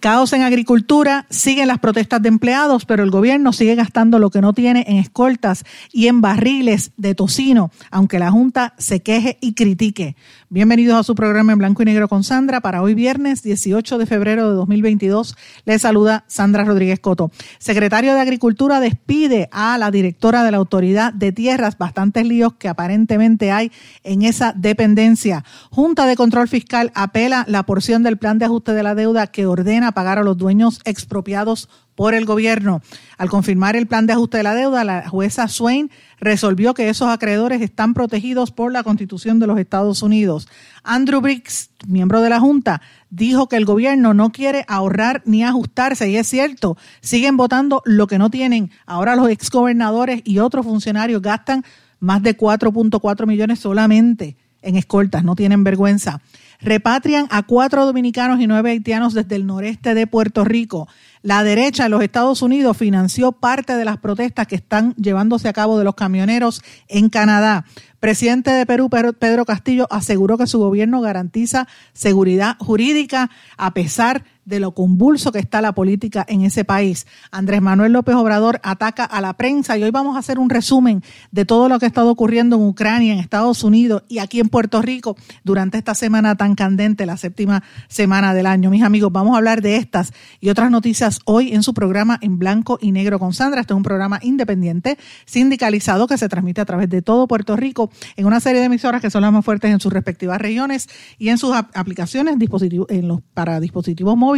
Caos en agricultura, siguen las protestas de empleados, pero el gobierno sigue gastando lo que no tiene en escoltas y en barriles de tocino, aunque la Junta se queje y critique. Bienvenidos a su programa en blanco y negro con Sandra. Para hoy viernes 18 de febrero de 2022 les saluda Sandra Rodríguez Coto. Secretario de Agricultura despide a la directora de la Autoridad de Tierras. Bastantes líos que aparentemente hay en esa dependencia. Junta de Control Fiscal apela la porción del plan de ajuste de la deuda que ordena pagar a los dueños expropiados por el gobierno. Al confirmar el plan de ajuste de la deuda, la jueza Swain resolvió que esos acreedores están protegidos por la Constitución de los Estados Unidos. Andrew Briggs, miembro de la Junta, dijo que el gobierno no quiere ahorrar ni ajustarse, y es cierto, siguen votando lo que no tienen. Ahora los exgobernadores y otros funcionarios gastan más de 4.4 millones solamente en escoltas, no tienen vergüenza. Repatrian a cuatro dominicanos y nueve haitianos desde el noreste de Puerto Rico. La derecha de los Estados Unidos financió parte de las protestas que están llevándose a cabo de los camioneros en Canadá. Presidente de Perú, Pedro Castillo, aseguró que su gobierno garantiza seguridad jurídica a pesar de lo convulso que está la política en ese país. Andrés Manuel López Obrador ataca a la prensa y hoy vamos a hacer un resumen de todo lo que ha estado ocurriendo en Ucrania, en Estados Unidos y aquí en Puerto Rico durante esta semana tan candente, la séptima semana del año. Mis amigos, vamos a hablar de estas y otras noticias hoy en su programa en blanco y negro con Sandra. Este es un programa independiente, sindicalizado, que se transmite a través de todo Puerto Rico en una serie de emisoras que son las más fuertes en sus respectivas regiones y en sus aplicaciones dispositivos, para dispositivos móviles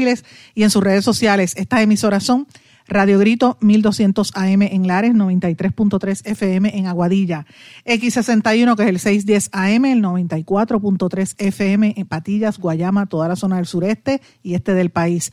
y en sus redes sociales. Estas emisoras son Radio Grito 1200 AM en Lares, 93.3 FM en Aguadilla, X61 que es el 610 AM, el 94.3 FM en Patillas, Guayama, toda la zona del sureste y este del país.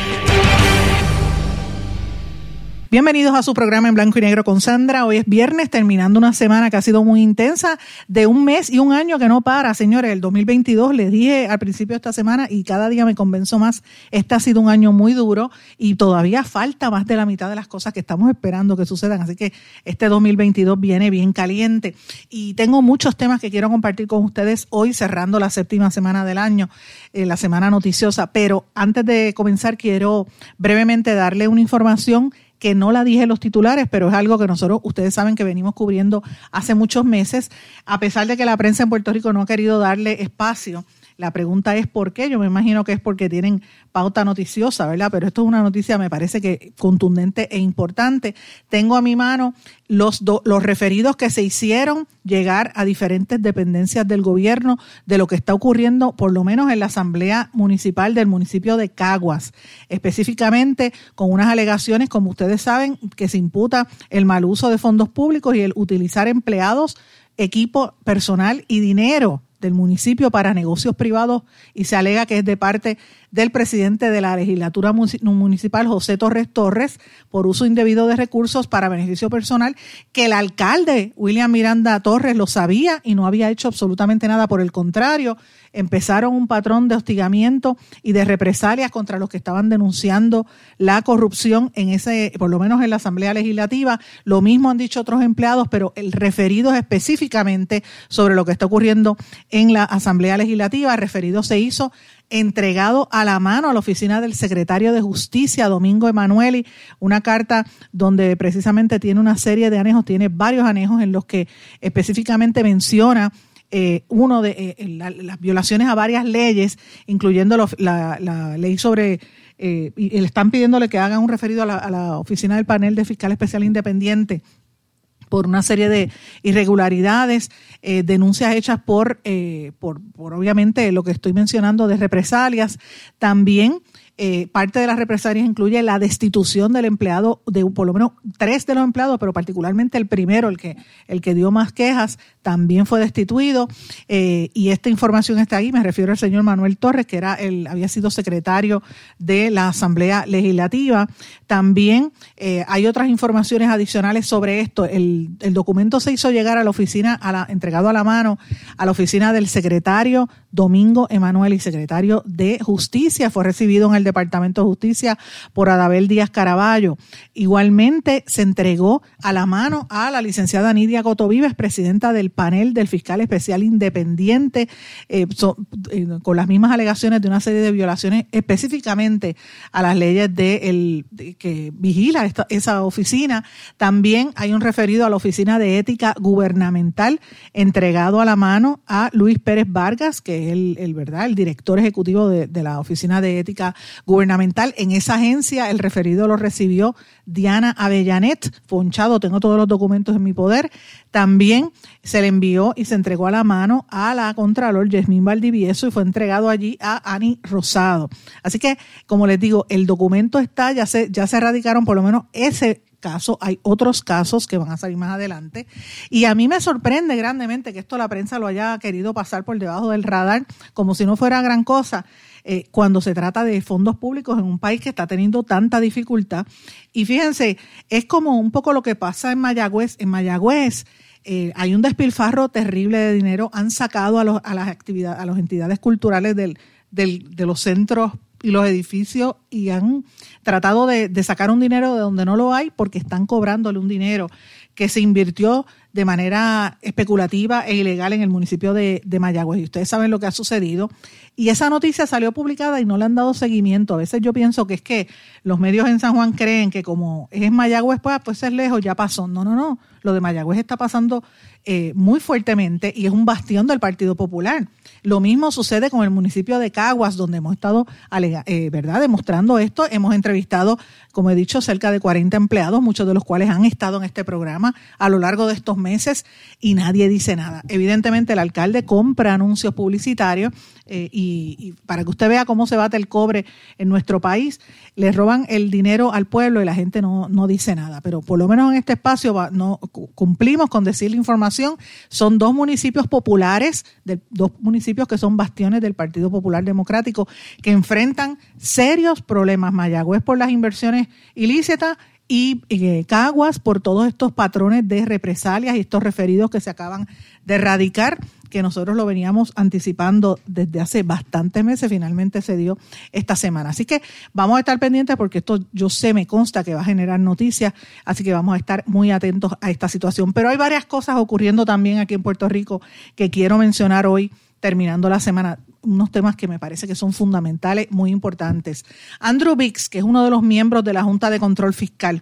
Bienvenidos a su programa en blanco y negro con Sandra. Hoy es viernes, terminando una semana que ha sido muy intensa, de un mes y un año que no para, señores. El 2022, les dije al principio de esta semana y cada día me convenzo más, este ha sido un año muy duro y todavía falta más de la mitad de las cosas que estamos esperando que sucedan. Así que este 2022 viene bien caliente y tengo muchos temas que quiero compartir con ustedes hoy, cerrando la séptima semana del año, eh, la semana noticiosa. Pero antes de comenzar, quiero brevemente darle una información que no la dije en los titulares, pero es algo que nosotros, ustedes saben que venimos cubriendo hace muchos meses, a pesar de que la prensa en Puerto Rico no ha querido darle espacio. La pregunta es por qué. Yo me imagino que es porque tienen pauta noticiosa, ¿verdad? Pero esto es una noticia, me parece que contundente e importante. Tengo a mi mano los, los referidos que se hicieron llegar a diferentes dependencias del gobierno de lo que está ocurriendo, por lo menos en la Asamblea Municipal del municipio de Caguas, específicamente con unas alegaciones, como ustedes saben, que se imputa el mal uso de fondos públicos y el utilizar empleados, equipo personal y dinero del municipio para negocios privados y se alega que es de parte del presidente de la legislatura municipal, José Torres Torres, por uso indebido de recursos para beneficio personal, que el alcalde, William Miranda Torres, lo sabía y no había hecho absolutamente nada. Por el contrario, empezaron un patrón de hostigamiento y de represalias contra los que estaban denunciando la corrupción en ese, por lo menos en la Asamblea Legislativa. Lo mismo han dicho otros empleados, pero el referido específicamente sobre lo que está ocurriendo en la Asamblea Legislativa. Referido se hizo entregado a la mano a la oficina del secretario de Justicia, Domingo Emanueli, una carta donde precisamente tiene una serie de anejos, tiene varios anejos en los que específicamente menciona eh, uno de eh, las violaciones a varias leyes, incluyendo la, ley sobre eh, y le están pidiéndole que hagan un referido a la, a la oficina del panel de fiscal especial independiente por una serie de irregularidades, eh, denuncias hechas por, eh, por, por, obviamente, lo que estoy mencionando de represalias. También eh, parte de las represalias incluye la destitución del empleado, de por lo menos tres de los empleados, pero particularmente el primero, el que, el que dio más quejas, también fue destituido. Eh, y esta información está ahí, me refiero al señor Manuel Torres, que era el, había sido secretario de la Asamblea Legislativa. También eh, hay otras informaciones adicionales sobre esto. El, el, documento se hizo llegar a la oficina, a la, entregado a la mano, a la oficina del secretario Domingo Emanuel y secretario de Justicia. Fue recibido en el Departamento de Justicia por Adabel Díaz Caraballo. Igualmente se entregó a la mano a la licenciada Nidia Cotovives, presidenta del panel del fiscal especial independiente, eh, eh, con las mismas alegaciones de una serie de violaciones específicamente a las leyes de, el, que vigila esta, esa oficina. También hay un referido a la Oficina de Ética Gubernamental entregado a la mano a Luis Pérez Vargas, que es el, verdad, el director ejecutivo de, de la Oficina de Ética gubernamental. En esa agencia el referido lo recibió Diana Avellanet, ponchado, tengo todos los documentos en mi poder. También se le envió y se entregó a la mano a la Contralor Yasmín Valdivieso y fue entregado allí a Ani Rosado. Así que, como les digo, el documento está, ya se, ya se erradicaron por lo menos ese caso, hay otros casos que van a salir más adelante. Y a mí me sorprende grandemente que esto la prensa lo haya querido pasar por debajo del radar como si no fuera gran cosa. Eh, cuando se trata de fondos públicos en un país que está teniendo tanta dificultad. Y fíjense, es como un poco lo que pasa en Mayagüez. En Mayagüez eh, hay un despilfarro terrible de dinero. Han sacado a, los, a las actividades, a las entidades culturales del, del, de los centros y los edificios y han tratado de, sacar un dinero de donde no lo hay porque están cobrándole un dinero que se invirtió de manera especulativa e ilegal en el municipio de, de Mayagüez. Y ustedes saben lo que ha sucedido. Y esa noticia salió publicada y no le han dado seguimiento. A veces yo pienso que es que los medios en San Juan creen que como es Mayagüez, pues, pues es lejos, ya pasó. No, no, no. Lo de Mayagüez está pasando eh, muy fuertemente y es un bastión del Partido Popular. Lo mismo sucede con el municipio de Caguas, donde hemos estado eh, ¿verdad? demostrando esto. Hemos entrevistado, como he dicho, cerca de 40 empleados, muchos de los cuales han estado en este programa a lo largo de estos meses y nadie dice nada. Evidentemente el alcalde compra anuncios publicitarios eh, y, y, para que usted vea cómo se bate el cobre en nuestro país, le roban el dinero al pueblo y la gente no, no dice nada. Pero por lo menos en este espacio va, no cumplimos con decir la información. Son dos municipios populares, de, dos municipios que son bastiones del Partido Popular Democrático, que enfrentan serios problemas. Mayagüez por las inversiones ilícitas y eh, Caguas por todos estos patrones de represalias y estos referidos que se acaban de erradicar que nosotros lo veníamos anticipando desde hace bastantes meses, finalmente se dio esta semana. Así que vamos a estar pendientes porque esto yo sé, me consta que va a generar noticias, así que vamos a estar muy atentos a esta situación. Pero hay varias cosas ocurriendo también aquí en Puerto Rico que quiero mencionar hoy terminando la semana, unos temas que me parece que son fundamentales, muy importantes. Andrew Bix, que es uno de los miembros de la Junta de Control Fiscal,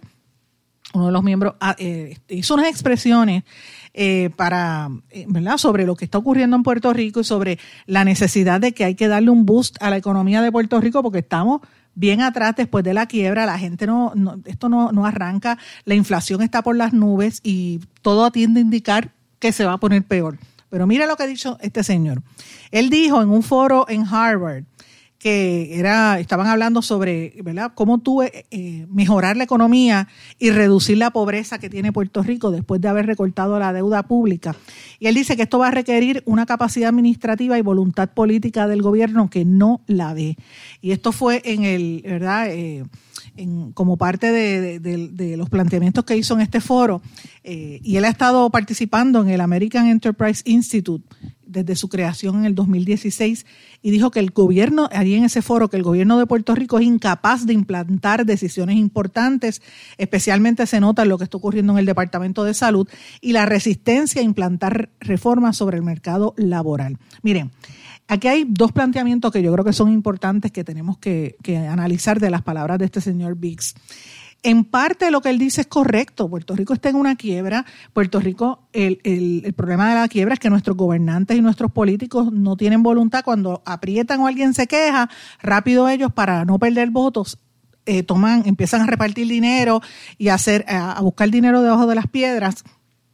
uno de los miembros, eh, hizo unas expresiones eh, para, eh. Sobre lo que está ocurriendo en Puerto Rico y sobre la necesidad de que hay que darle un boost a la economía de Puerto Rico porque estamos bien atrás después de la quiebra, la gente no, no esto no, no arranca, la inflación está por las nubes y todo tiende a indicar que se va a poner peor. Pero mira lo que ha dicho este señor. Él dijo en un foro en Harvard que era, estaban hablando sobre, ¿verdad?, cómo tú eh, eh, mejorar la economía y reducir la pobreza que tiene Puerto Rico después de haber recortado la deuda pública. Y él dice que esto va a requerir una capacidad administrativa y voluntad política del gobierno que no la ve. Y esto fue en el, ¿verdad?, eh, en, como parte de, los planteamientos que hizo en este foro. Eh, y él ha estado participando en el American Enterprise Institute desde su creación en el 2016 y dijo que el gobierno, allí en ese foro, que el gobierno de Puerto Rico es incapaz de implantar decisiones importantes, especialmente se nota lo que está ocurriendo en el Departamento de Salud y la resistencia a implantar reformas sobre el mercado laboral. Miren, aquí hay dos planteamientos que yo creo que son importantes que tenemos que, que analizar de las palabras de este señor Biggs. En parte lo que él dice es correcto. Puerto Rico está en una quiebra. Puerto Rico, el, el, problema de la quiebra es que nuestros gobernantes y nuestros políticos no tienen voluntad. Cuando aprietan o alguien se queja, rápido ellos, para no perder votos, eh, toman, empiezan a repartir dinero y a, hacer, a, a buscar dinero debajo de las piedras.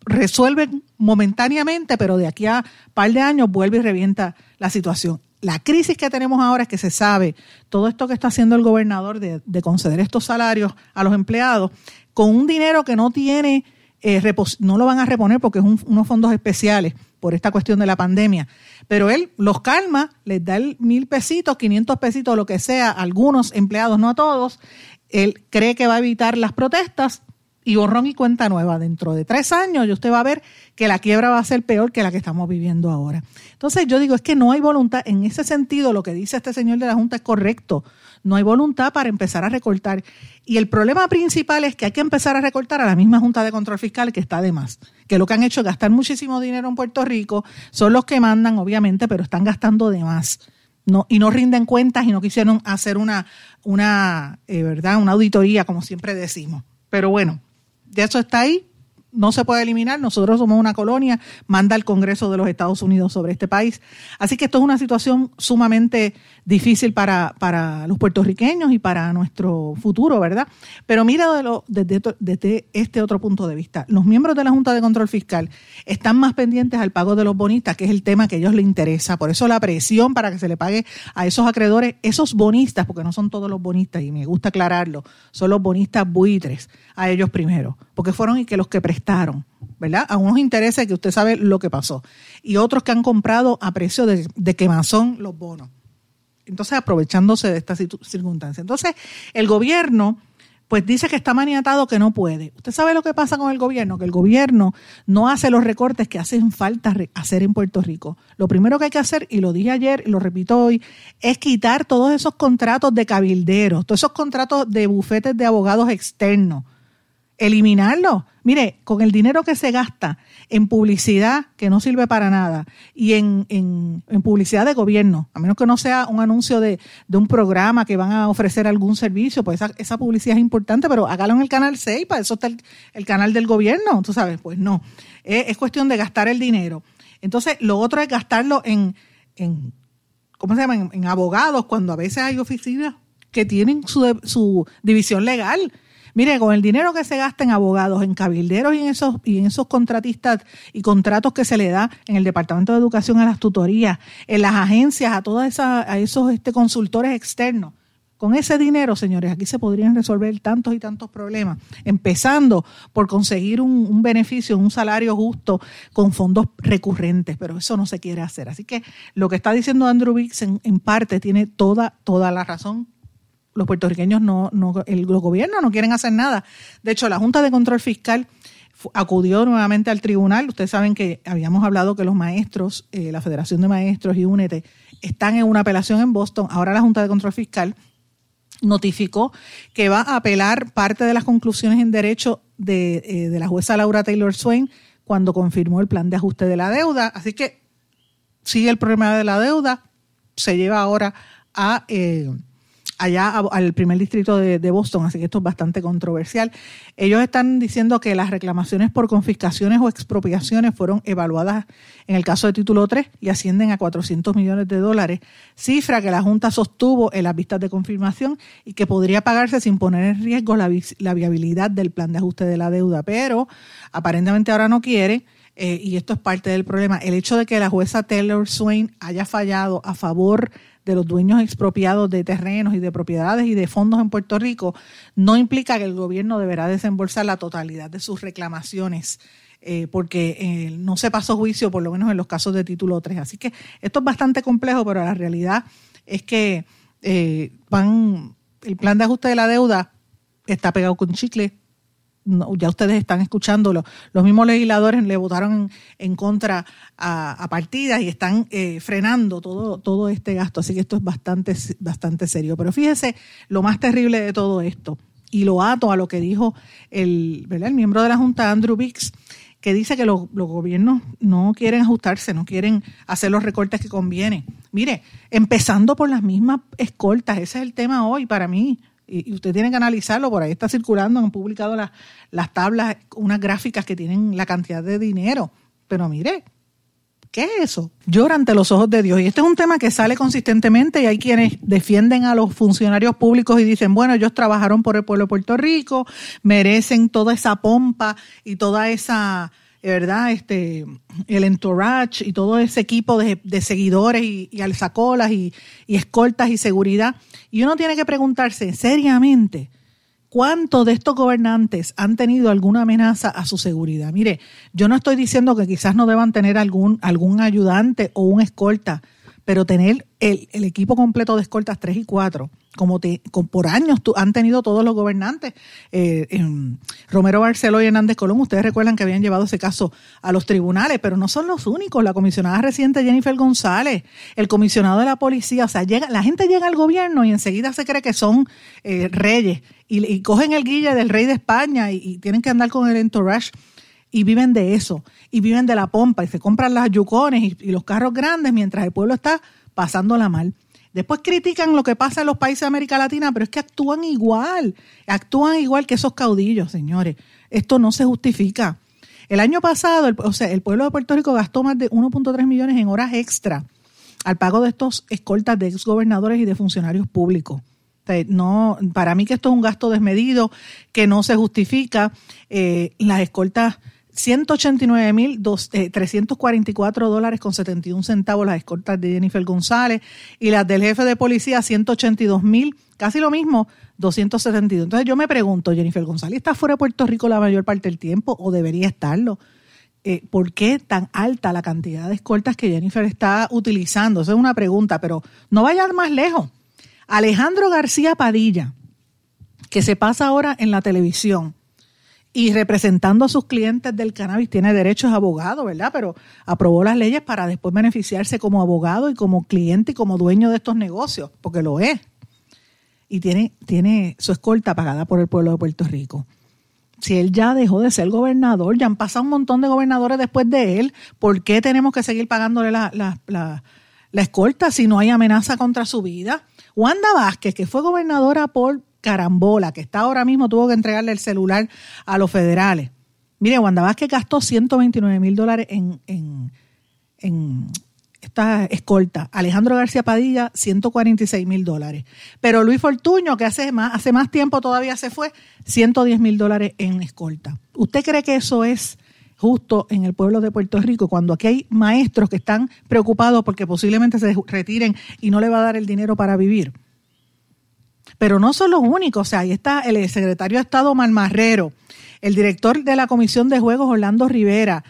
Resuelven momentáneamente, pero de aquí a par de años vuelve y revienta la situación la crisis que tenemos ahora es que se sabe todo esto que está haciendo el gobernador de, conceder estos salarios a los empleados con un dinero que no tiene, eh, no lo van a reponer porque es unos fondos especiales por esta cuestión de la pandemia. Pero él los calma, les da el mil pesitos, 500 pesitos, lo que sea, a algunos empleados, no a todos. Él cree que va a evitar las protestas y borrón y cuenta nueva. Dentro de tres años, y usted va a ver que la quiebra va a ser peor que la que estamos viviendo ahora. Entonces, yo digo, es que no hay voluntad. En ese sentido, lo que dice este señor de la Junta es correcto. No hay voluntad para empezar a recortar. Y el problema principal es que hay que empezar a recortar a la misma Junta de Control Fiscal que está de más. Que lo que han hecho es gastar muchísimo dinero en Puerto Rico. Son los que mandan, obviamente, pero están gastando de más. No, y no rinden cuentas y no quisieron hacer una, una, eh, ¿verdad? una auditoría, como siempre decimos. Pero bueno, de eso está ahí, no se puede eliminar. Nosotros somos una colonia, manda el Congreso de los Estados Unidos sobre este país. Así que esto es una situación sumamente difícil para, para los puertorriqueños y para nuestro futuro, ¿verdad? Pero mira desde, desde este otro punto de vista. Los miembros de la Junta de Control Fiscal están más pendientes al pago de los bonistas, que es el tema que a ellos les interesa. Por eso la presión para que se le pague a esos acreedores, esos bonistas, porque no son todos los bonistas, y me gusta aclararlo, son los bonistas buitres, a ellos primero, porque fueron y que los que prestaron, ¿verdad? A unos intereses que usted sabe lo que pasó, y otros que han comprado a precio de, quemazón los bonos. Entonces, aprovechándose de esta circunstancia. Entonces, el gobierno pues dice que está maniatado que no puede. ¿Usted sabe lo que pasa con el gobierno? Que el gobierno no hace los recortes que hacen falta hacer en Puerto Rico. Lo primero que hay que hacer, y lo dije ayer y lo repito hoy, es quitar todos esos contratos de cabilderos, todos esos contratos de bufetes de abogados externos eliminarlo. Mire, con el dinero que se gasta en publicidad que no sirve para nada y en, en, publicidad de gobierno, a menos que no sea un anuncio de, de, un programa que van a ofrecer algún servicio, pues esa, esa, publicidad es importante, pero hágalo en el canal 6, para eso está el, canal del gobierno, tú sabes, pues no, es, es, cuestión de gastar el dinero. Entonces, lo otro es gastarlo en, en ¿cómo se llama?, en, abogados, cuando a veces hay oficinas que tienen su, su división legal Mire, con el dinero que se gasta en abogados, en cabilderos y en esos, y en esos contratistas y contratos que se le da en el Departamento de Educación a las tutorías, en las agencias, a todos a esos este, consultores externos. Con ese dinero, señores, aquí se podrían resolver tantos y tantos problemas, empezando por conseguir un, beneficio, un salario justo con fondos recurrentes, pero eso no se quiere hacer. Así que lo que está diciendo Andrew Biggs en, en parte tiene toda, toda la razón los puertorriqueños no, no el, los gobiernos no quieren hacer nada. De hecho, la Junta de Control Fiscal acudió nuevamente al tribunal. Ustedes saben que habíamos hablado que los maestros, eh, la Federación de Maestros y UNETE, están en una apelación en Boston. Ahora la Junta de Control Fiscal notificó que va a apelar parte de las conclusiones en derecho de, eh, de la jueza Laura Taylor Swain cuando confirmó el plan de ajuste de la deuda. Así que sigue el problema de la deuda, se lleva ahora a... Eh, allá al primer distrito de, Boston, así que esto es bastante controversial. Ellos están diciendo que las reclamaciones por confiscaciones o expropiaciones fueron evaluadas en el caso de título 3 y ascienden a 400 millones de dólares, cifra que la Junta sostuvo en las vistas de confirmación y que podría pagarse sin poner en riesgo la, viabilidad del plan de ajuste de la deuda, pero aparentemente ahora no quiere. Eh, y esto es parte del problema, el hecho de que la jueza Taylor Swain haya fallado a favor de los dueños expropiados de terrenos y de propiedades y de fondos en Puerto Rico, no implica que el gobierno deberá desembolsar la totalidad de sus reclamaciones. Eh, porque eh, no se pasó juicio, por lo menos en los casos de título 3. Así que esto es bastante complejo, pero la realidad es que eh, van, el plan de ajuste de la deuda está pegado con chicle, ya ustedes están escuchándolo, los mismos legisladores le votaron en, contra a, partidas y están eh, frenando todo, todo este gasto. Así que esto es bastante, bastante serio. Pero fíjese lo más terrible de todo esto, y lo ato a lo que dijo el, el miembro de la Junta, Andrew Bix, que dice que los, los, gobiernos no quieren ajustarse, no quieren hacer los recortes que conviene. Mire, empezando por las mismas escoltas, ese es el tema hoy para mí Y, usted tiene que analizarlo, por ahí está circulando, han publicado las, las tablas, unas gráficas que tienen la cantidad de dinero. Pero mire, ¿Qué es eso? Llora ante los ojos de Dios. Y este es un tema que sale consistentemente y hay quienes defienden a los funcionarios públicos y dicen, bueno, ellos trabajaron por el pueblo de Puerto Rico, merecen toda esa pompa y toda esa, ¿verdad? Este, el entourage y todo ese equipo de, seguidores y, alzacolas y escoltas y seguridad. Y uno tiene que preguntarse seriamente, ¿Cuántos de estos gobernantes han tenido alguna amenaza a su seguridad? Mire, yo no estoy diciendo que quizás no deban tener algún, algún ayudante o un escolta, pero tener el, equipo completo de escoltas 3 y 4, como, por años han tenido todos los gobernantes. Eh, Romero Barceló y Hernández Colón, ustedes recuerdan que habían llevado ese caso a los tribunales, pero no son los únicos. La comisionada reciente Jennifer González, el comisionado de la policía, o sea, llega, la gente llega al gobierno y enseguida se cree que son eh, reyes y, cogen el guille del rey de España y, tienen que andar con el entourage y viven de eso, y viven de la pompa, y se compran las yucones y, los carros grandes mientras el pueblo está pasándola mal. Después critican lo que pasa en los países de América Latina, pero es que actúan igual, actúan igual que esos caudillos, señores. Esto no se justifica. El año pasado, o sea, el pueblo de Puerto Rico gastó más de 1.3 millones en horas extra al pago de estos escoltas de exgobernadores y de funcionarios públicos. No, para mí que esto es un gasto desmedido, que no se justifica. Eh, las escoltas 189.344 eh, dólares con 71 centavos las escoltas de Jennifer González y las del jefe de policía 182.000, casi lo mismo, 272. Entonces yo me pregunto, Jennifer González está fuera de Puerto Rico la mayor parte del tiempo o debería estarlo. Eh, ¿Por qué tan alta la cantidad de escoltas que Jennifer está utilizando? Esa es una pregunta, pero no vaya más lejos. Alejandro García Padilla, que se pasa ahora en la televisión y representando a sus clientes del cannabis, tiene derechos a abogado, ¿verdad? Pero aprobó las leyes para después beneficiarse como abogado y como cliente y como dueño de estos negocios, porque lo es. Y tiene, tiene su escolta pagada por el pueblo de Puerto Rico. Si él ya dejó de ser gobernador, ya han pasado un montón de gobernadores después de él, ¿por qué tenemos que seguir pagándole la, la, la, la escolta si no hay amenaza contra su vida? Wanda Vázquez, que fue gobernadora por Carambola, que está ahora mismo, tuvo que entregarle el celular a los federales. Mire, Wanda Vázquez gastó 129 mil dólares en, en, esta escolta. Alejandro García Padilla, 146 mil dólares. Pero Luis Fortuño, que hace más, hace más tiempo todavía se fue, 110 mil dólares en escolta. ¿Usted cree que eso es justo en el pueblo de Puerto Rico, cuando aquí hay maestros que están preocupados porque posiblemente se retiren y no le va a dar el dinero para vivir. Pero no son los únicos, o sea, ahí está el secretario de Estado Malmarrero, el director de la Comisión de Juegos Orlando Rivera,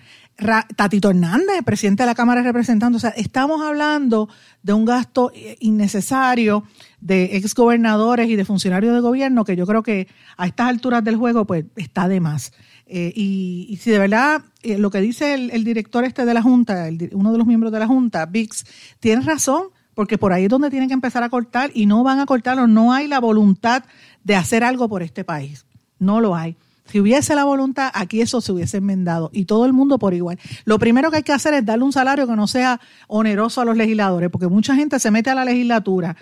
Tatito Hernández, presidente de la Cámara de Representantes. O sea, estamos hablando de un gasto innecesario de exgobernadores y de funcionarios de gobierno que yo creo que a estas alturas del juego pues está de más. Eh, y, si de verdad eh, lo que dice el, director este de la Junta, uno de los miembros de la Junta, VIX, tiene razón, porque por ahí es donde tienen que empezar a cortar y no van a cortarlo, no hay la voluntad de hacer algo por este país, no lo hay. Si hubiese la voluntad, aquí eso se hubiese enmendado y todo el mundo por igual. Lo primero que hay que hacer es darle un salario que no sea oneroso a los legisladores, porque mucha gente se mete a la legislatura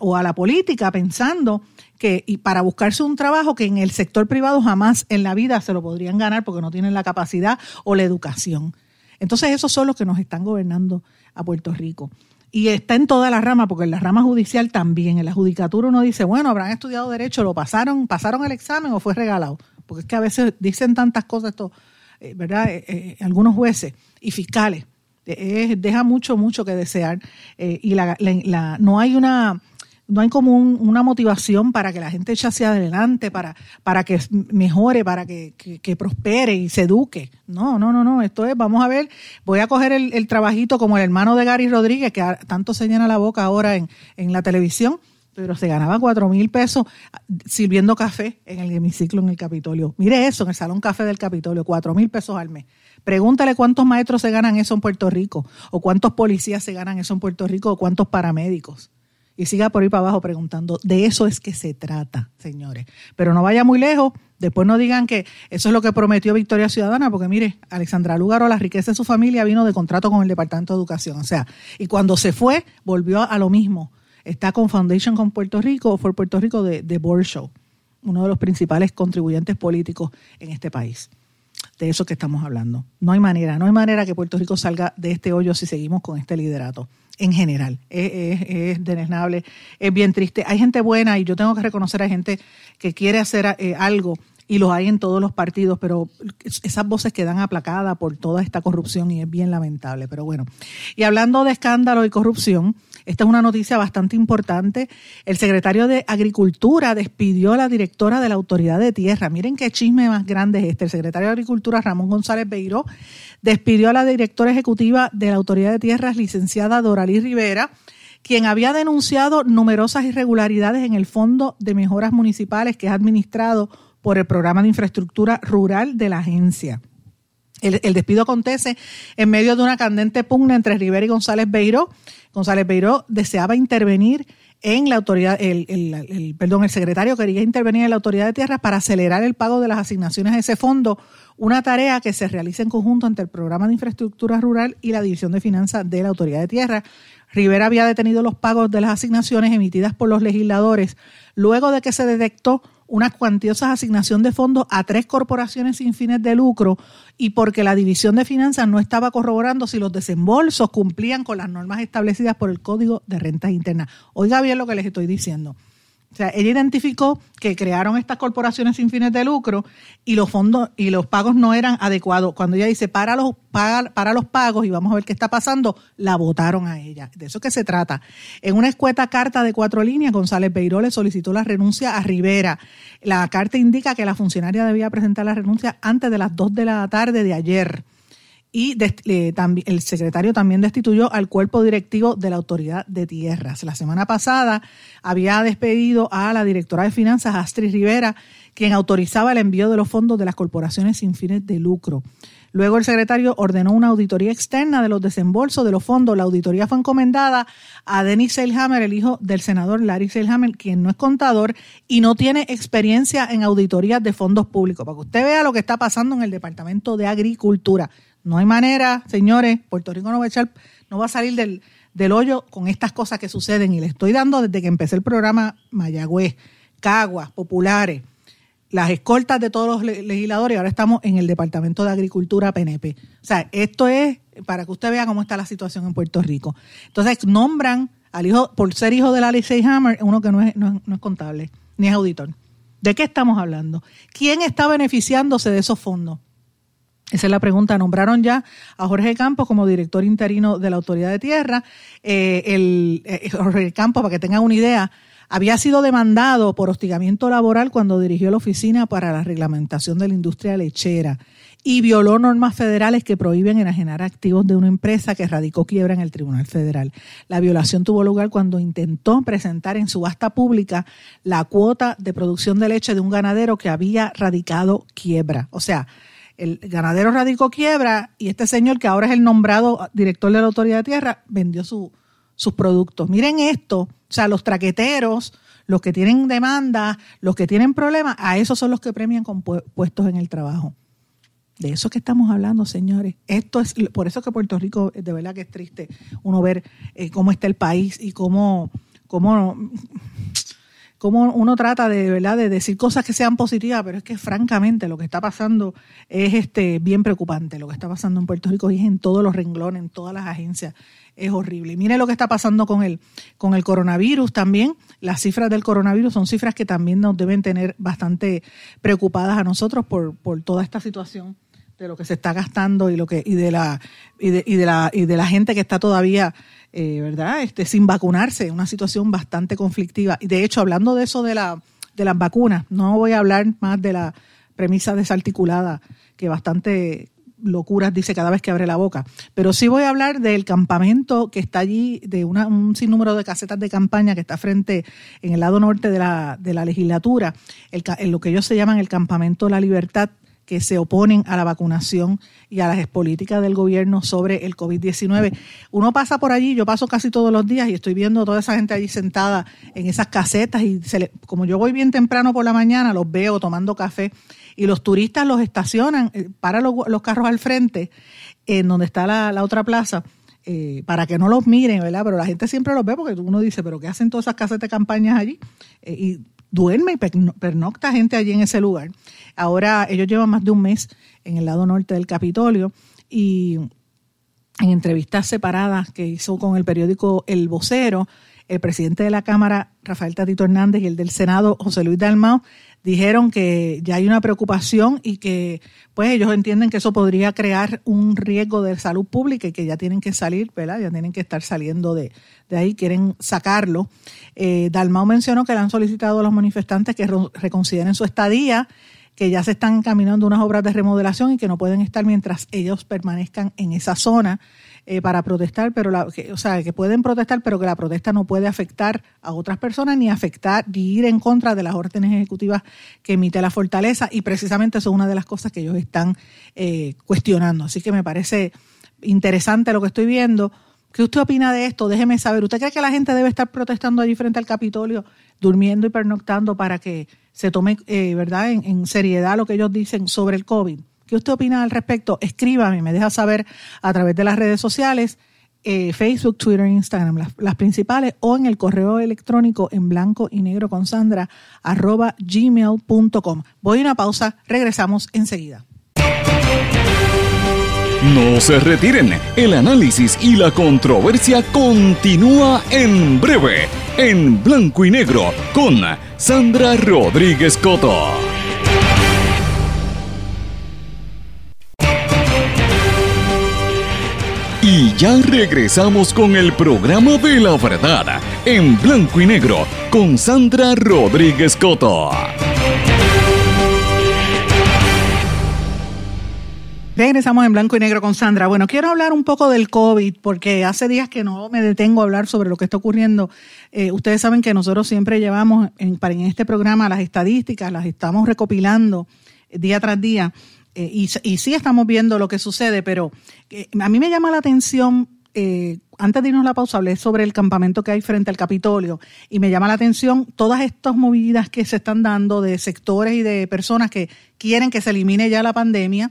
o a la política pensando que y para buscarse un trabajo que en el sector privado jamás en la vida se lo podrían ganar porque no tienen la capacidad o la educación. Entonces esos son los que nos están gobernando a Puerto Rico. Y está en toda la rama, porque en la rama judicial también, en la judicatura uno dice, bueno, habrán estudiado derecho, lo pasaron, pasaron el examen o fue regalado. Porque es que a veces dicen tantas cosas esto, eh, ¿verdad? Eh, eh, algunos jueces y fiscales. deja mucho, mucho que desear. y la, no hay una no hay como una motivación para que la gente eche hacia adelante, para, para que mejore, para que, prospere y se eduque. No, no, no, no. Esto es, vamos a ver, voy a coger el, trabajito como el hermano de Gary Rodríguez, que tanto se llena la boca ahora en, en la televisión, pero se ganaba cuatro mil pesos sirviendo café en el hemiciclo en el Capitolio. Mire eso, en el Salón Café del Capitolio, cuatro mil pesos al mes. Pregúntale cuántos maestros se ganan eso en Puerto Rico, o cuántos policías se ganan eso en Puerto Rico, o cuántos paramédicos y siga por ahí para abajo preguntando. De eso es que se trata, señores. Pero no vaya muy lejos. Después no digan que eso es lo que prometió Victoria Ciudadana, porque mire, Alexandra Lúgaro, la riqueza de su familia vino de contrato con el Departamento de Educación. O sea, y cuando se fue, volvió a lo mismo. está con Foundation con Puerto Rico, for Puerto Rico de, de Show, uno de los principales contribuyentes políticos en este país. De eso que estamos hablando. No hay manera, no hay manera que Puerto Rico salga de este hoyo si seguimos con este liderato en general. Es, es, es bien triste. Hay gente buena y yo tengo que reconocer a gente que quiere hacer eh, algo y los hay en todos los partidos, pero esas voces quedan aplacadas por toda esta corrupción y es bien lamentable. Pero bueno, y hablando de escándalo y corrupción, esta es una noticia bastante importante. El secretario de Agricultura despidió a la directora de la Autoridad de Tierra. Miren qué chisme más grande es este. El secretario de Agricultura, Ramón González Beiró, despidió a la directora ejecutiva de la Autoridad de Tierras, licenciada Doralí Rivera, quien había denunciado numerosas irregularidades en el Fondo de Mejoras Municipales que es administrado por el Programa de Infraestructura Rural de la agencia. El, despido acontece en medio de una candente pugna entre Rivera y González Beiró. González Beiró deseaba intervenir en la autoridad, el, perdón, el secretario quería intervenir en la autoridad de tierras para acelerar el pago de las asignaciones de ese fondo, una tarea que se realiza en conjunto entre el programa de infraestructura rural y la división de finanzas de la autoridad de tierras. Rivera había detenido los pagos de las asignaciones emitidas por los legisladores luego de que se detectó una cuantiosa asignación de fondos a tres corporaciones sin fines de lucro y porque la División de Finanzas no estaba corroborando si los desembolsos cumplían con las normas establecidas por el Código de Rentas Internas. Oiga bien lo que les estoy diciendo. O sea, ella identificó que crearon estas corporaciones sin fines de lucro y los fondos y los pagos no eran adecuados. Cuando ella dice para los, para, los pagos y vamos a ver qué está pasando, la votaron a ella. De eso que se trata. En una escueta carta de cuatro líneas, González Beiró le solicitó la renuncia a Rivera. La carta indica que la funcionaria debía presentar la renuncia antes de las dos de la tarde de ayer y el secretario también destituyó al cuerpo directivo de la Autoridad de Tierras. La semana pasada había despedido a la directora de finanzas, Astrid Rivera, quien autorizaba el envío de los fondos de las corporaciones sin fines de lucro. Luego el secretario ordenó una auditoría externa de los desembolsos de los fondos. La auditoría fue encomendada a Denis Seilhammer, el hijo del senador Larry Seilhammer, quien no es contador y no tiene experiencia en auditorías de fondos públicos. Para que usted vea lo que está pasando en el Departamento de Agricultura. No hay manera, señores, Puerto Rico no va a echar, no va a salir del, hoyo con estas cosas que suceden. Y le estoy dando desde que empecé el programa Mayagüez, Caguas, Populares, las escoltas de todos los legisladores, ahora estamos en el Departamento de Agricultura PNP. O sea, esto es para que usted vea cómo está la situación en Puerto Rico. Entonces, nombran al hijo, por ser hijo de la Alice Hammer, uno que no es, no es contable, ni es auditor. ¿De qué estamos hablando? ¿Quién está beneficiándose de esos fondos? Esa es la pregunta. Nombraron ya a Jorge Campos como director interino de la Autoridad de Tierra. Eh, el, eh, Jorge Campos, para que tengan una idea, había sido demandado por hostigamiento laboral cuando dirigió la Oficina para la Reglamentación de la Industria Lechera y violó normas federales que prohíben enajenar activos de una empresa que radicó quiebra en el Tribunal Federal. La violación tuvo lugar cuando intentó presentar en subasta pública la cuota de producción de leche de un ganadero que había radicado quiebra. O sea, el ganadero radicó quiebra y este señor, que ahora es el nombrado director de la Autoridad de Tierra, vendió sus productos. Miren esto, o sea, los traqueteros, los que tienen demanda, los que tienen problemas, a esos son los que premian con puestos en el trabajo. De eso que estamos hablando, señores. Esto es por eso que Puerto Rico, de verdad que es triste uno ver eh, cómo está el país y cómo, cómo cómo uno trata de, ¿verdad? de decir cosas que sean positivas, pero es que francamente lo que está pasando es este bien preocupante. Lo que está pasando en Puerto Rico y en todos los renglones, en todas las agencias. Es horrible. Y mire lo que está pasando con el, con el coronavirus también. Las cifras del coronavirus son cifras que también nos deben tener bastante preocupadas a nosotros por, por toda esta situación de lo que se está gastando y lo que y de la y de, y de la y de la gente que está todavía eh, ¿verdad? Este, sin vacunarse, una situación bastante conflictiva. Y de hecho, hablando de eso de, la, de las vacunas, no voy a hablar más de la premisa desarticulada, que bastante locuras dice cada vez que abre la boca. Pero sí voy a hablar del campamento que está allí, de una, un sinnúmero de casetas de campaña que está frente en el lado norte de la, de la legislatura, el, en lo que ellos se llaman el campamento La Libertad, que se oponen a la vacunación y a las políticas del gobierno sobre el COVID-19. Uno pasa por allí, yo paso casi todos los días y estoy viendo toda esa gente allí sentada en esas casetas y como yo voy bien temprano por la mañana, los veo tomando café y los turistas los estacionan, eh, para los, carros al frente, en donde está la, otra plaza, eh, para que no los miren, ¿verdad? Pero la gente siempre los ve porque uno dice, pero ¿qué hacen todas esas casas de campañas allí? Eh, y duerme y pernocta gente allí en ese lugar. Ahora ellos llevan más de un mes en el lado norte del Capitolio y en entrevistas separadas que hizo con el periódico El Vocero, el presidente de la Cámara, Rafael Tatito Hernández, y el del Senado, José Luis Dalmau, dijeron que ya hay una preocupación y que pues ellos entienden que eso podría crear un riesgo de salud pública y que ya tienen que salir, ¿verdad? Ya tienen que estar saliendo de, ahí, quieren sacarlo. Eh, Dalmau mencionó que le han solicitado a los manifestantes que reconsideren su estadía, que ya se están caminando unas obras de remodelación y que no pueden estar mientras ellos permanezcan en esa zona. Eh, para protestar, pero la, o sea, que pueden protestar, pero que la protesta no puede afectar a otras personas ni afectar ni ir en contra de las órdenes ejecutivas que emite la fortaleza y precisamente eso es una de las cosas que ellos están eh, cuestionando. Así que me parece interesante lo que estoy viendo. ¿Qué usted opina de esto? Déjeme saber. ¿Usted cree que la gente debe estar protestando allí frente al Capitolio, durmiendo y pernoctando para que se tome, eh, ¿verdad?, en seriedad lo que ellos dicen sobre el COVID. ¿Qué usted opina al respecto? Escríbame, me deja saber a través de las redes sociales, eh, Facebook, Twitter, Instagram, las, principales, o en el correo electrónico en blanco y negro con Sandra, arroba gmail.com. Voy a una pausa, regresamos enseguida. No se retiren, el análisis y la controversia continúa en breve, en blanco y negro, con Sandra Rodríguez Coto. Y ya regresamos con el programa de la verdad, en blanco y negro, con Sandra Rodríguez Coto. Regresamos en blanco y negro con Sandra. Bueno, quiero hablar un poco del COVID, porque hace días que no me detengo a hablar sobre lo que está ocurriendo. Eh, ustedes saben que nosotros siempre llevamos en, en este programa las estadísticas, las estamos recopilando día tras día. Eh, y, sí estamos viendo lo que sucede, pero eh, a mí me llama la atención, eh, antes de irnos la pausa, hablé sobre el campamento que hay frente al Capitolio y me llama la atención todas estas movidas que se están dando de sectores y de personas que quieren que se elimine ya la pandemia.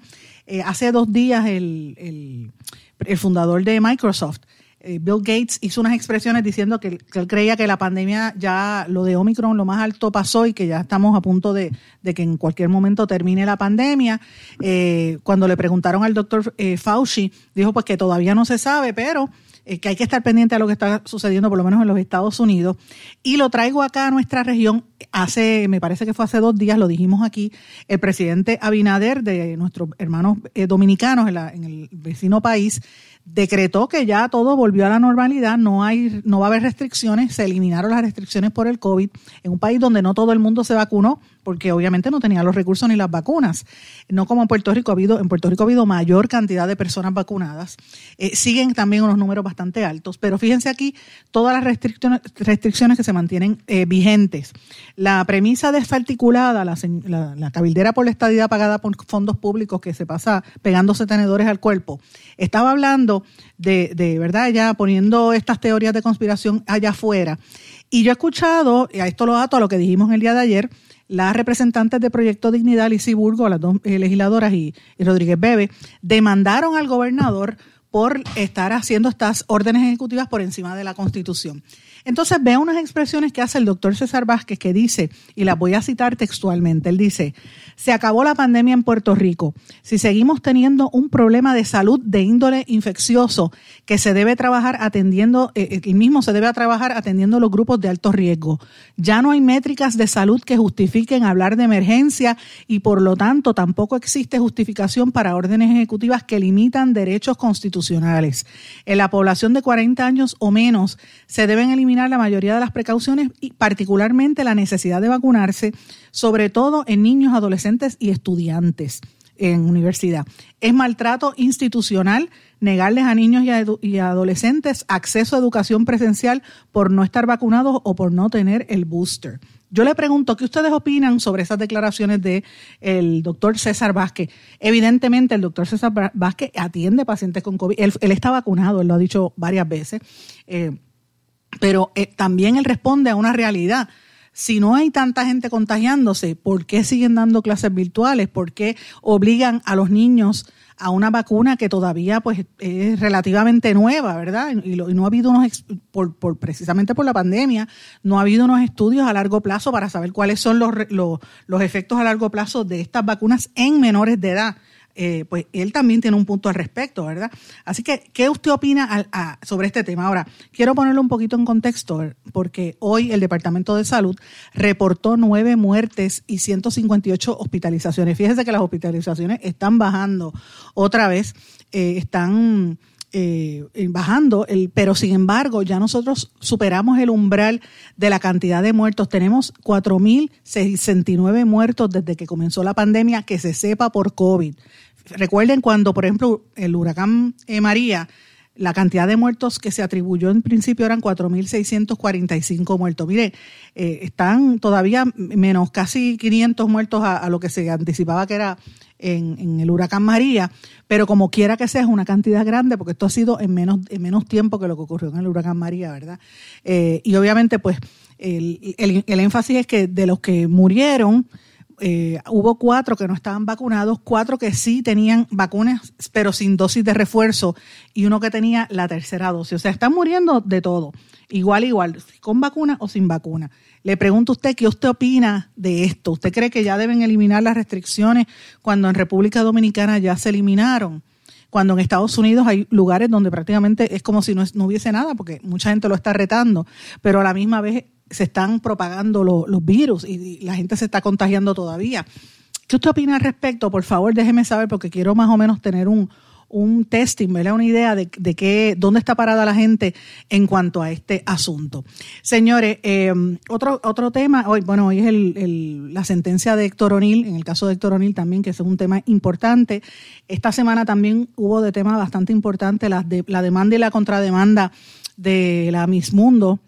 hace dos días el, el fundador de Microsoft eh, Bill Gates hizo unas expresiones diciendo que, él creía que la pandemia ya, lo de Omicron, lo más alto pasó y que ya estamos a punto de, que en cualquier momento termine la pandemia. Eh, cuando le preguntaron al doctor eh, Fauci, dijo pues que todavía no se sabe, pero que hay que estar pendiente a lo que está sucediendo, por lo menos en los Estados Unidos. Y lo traigo acá a nuestra región. Hace, me parece que fue hace dos días, lo dijimos aquí, el presidente Abinader de nuestros hermanos dominicanos en el vecino país decretó que ya todo volvió a la normalidad, no hay, no va a haber restricciones, se eliminaron las restricciones por el COVID en un país donde no todo el mundo se vacunó, porque obviamente no tenía los recursos ni las vacunas. No como en Puerto Rico ha habido, en Puerto Rico ha habido mayor cantidad de personas vacunadas. Eh, siguen también unos números bastante altos, pero fíjense aquí todas las restricciones, restricciones que se mantienen eh, vigentes. La premisa desarticulada, la, la, la cabildera por la estadía pagada por fondos públicos que se pasa pegándose tenedores al cuerpo, estaba hablando de, de verdad, ya poniendo estas teorías de conspiración allá afuera. Y yo he escuchado, y a esto lo ato a lo que dijimos el día de ayer, las representantes de Proyecto Dignidad, Lizy Burgo, las dos eh, legisladoras y, y Rodríguez Bebe, demandaron al gobernador por estar haciendo estas órdenes ejecutivas por encima de la Constitución. Entonces veo unas expresiones que hace el doctor César Vázquez que dice, y las voy a citar textualmente, él dice, se acabó la pandemia en Puerto Rico. Si seguimos teniendo un problema de salud de índole infeccioso que se debe trabajar atendiendo, eh, eh, el mismo se debe trabajar atendiendo los grupos de alto riesgo. Ya no hay métricas de salud que justifiquen hablar de emergencia y por lo tanto tampoco existe justificación para órdenes ejecutivas que limitan derechos constitucionales. En la población de 40 años o menos se deben eliminar la mayoría de las precauciones y particularmente la necesidad de vacunarse, sobre todo en niños, adolescentes y estudiantes en universidad. Es maltrato institucional negarles a niños y, adolescentes acceso a educación presencial por no estar vacunados o por no tener el booster. Yo le pregunto, ¿qué ustedes opinan sobre esas declaraciones del el doctor César Vázquez? Evidentemente, el doctor César Vázquez atiende pacientes con COVID. Él, está vacunado, él lo ha dicho varias veces, eh, pero eh, también él responde a una realidad si no hay tanta gente contagiándose, ¿por qué siguen dando clases virtuales? ¿Por qué obligan a los niños a una vacuna que todavía pues es relativamente nueva, ¿verdad? Y, no ha habido unos, por, por, precisamente por la pandemia, no ha habido unos estudios a largo plazo para saber cuáles son los, los, los efectos a largo plazo de estas vacunas en menores de edad. Eh, pues él también tiene un punto al respecto, ¿verdad? Así que, ¿qué usted opina sobre este tema? Ahora, quiero ponerlo un poquito en contexto, porque hoy el Departamento de Salud reportó nueve muertes y 158 hospitalizaciones. Fíjese que las hospitalizaciones están bajando otra vez, eh, están... Eh, bajando, el, pero sin embargo ya nosotros superamos el umbral de la cantidad de muertos. Tenemos 4.069 muertos desde que comenzó la pandemia que se sepa por COVID. Recuerden cuando, por ejemplo, el huracán eh, María, la cantidad de muertos que se atribuyó en principio eran 4.645 muertos. Mire, eh, están todavía menos casi 500 muertos a, lo que se anticipaba que era en, el huracán María, pero como quiera que sea es una cantidad grande porque esto ha sido en menos, en menos tiempo que lo que ocurrió en el huracán María, ¿verdad? Eh, y obviamente pues el, el énfasis es que de los que murieron, eh, hubo cuatro que no estaban vacunados, cuatro que sí tenían vacunas, pero sin dosis de refuerzo, y uno que tenía la tercera dosis. O sea, están muriendo de todo, igual, igual, con vacuna o sin vacuna. Le pregunto a usted qué usted opina de esto. ¿Usted cree que ya deben eliminar las restricciones cuando en República Dominicana ya se eliminaron? Cuando en Estados Unidos hay lugares donde prácticamente es como si no, no hubiese nada, porque mucha gente lo está retando, pero a la misma vez se están propagando los virus y, la gente se está contagiando todavía. ¿Qué usted opina al respecto? Por favor, déjeme saber porque quiero más o menos tener un, un testing, ¿verdad? una idea de, de qué, dónde está parada la gente en cuanto a este asunto. Señores, eh, otro, otro tema, hoy, bueno, hoy es el, la sentencia de Héctor O'Neill, en el caso de Héctor O'Neill también, que es un tema importante. Esta semana también hubo de temas bastante importantes la, de, la demanda y la contrademanda de la Miss Mundo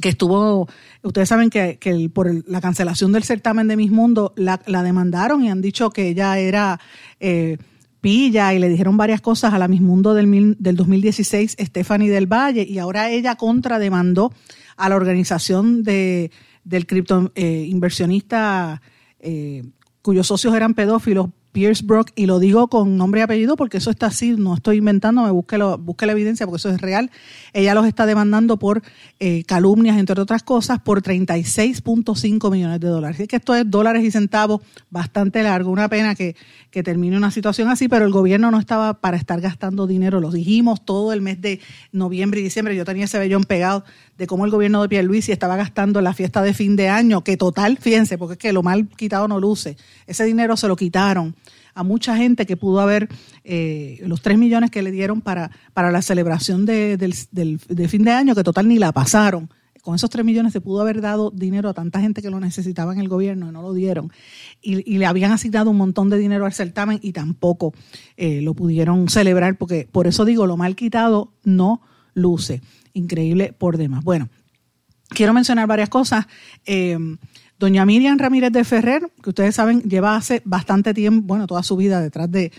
que estuvo, ustedes saben que, por la cancelación del certamen de Miss Mundo la, demandaron y han dicho que ella era eh, pilla y le dijeron varias cosas a la Miss Mundo del, del 2016, Stephanie del Valle, y ahora ella contrademandó a la organización de, del cripto eh, inversionista eh, cuyos socios eran pedófilos Pierce Brock, y lo digo con nombre y apellido porque eso está así, no estoy inventando, me busque, busque la evidencia porque eso es real. Ella los está demandando por eh, calumnias, entre otras cosas, por 36.5 millones de dólares. Así que esto es dólares y centavos bastante largo. Una pena que, que termine una situación así, pero el gobierno no estaba para estar gastando dinero. Lo dijimos todo el mes de noviembre y diciembre. Yo tenía ese vellón pegado de cómo el gobierno de Pierluisi estaba gastando la fiesta de fin de año, que total, fíjense, porque es que lo mal quitado no luce. Ese dinero se lo quitaron a mucha gente que pudo haber eh, los tres millones que le dieron para, para la celebración de, del, de fin de año, que total ni la pasaron. Con esos tres millones se pudo haber dado dinero a tanta gente que lo necesitaba en el gobierno y no lo dieron. Y, le habían asignado un montón de dinero al certamen y tampoco eh, lo pudieron celebrar, porque por eso digo, lo mal quitado no luce. Increíble por demás. Bueno, quiero mencionar varias cosas. Eh, Doña Miriam Ramírez de Ferrer, que ustedes saben, lleva hace bastante tiempo, bueno, toda su vida detrás de,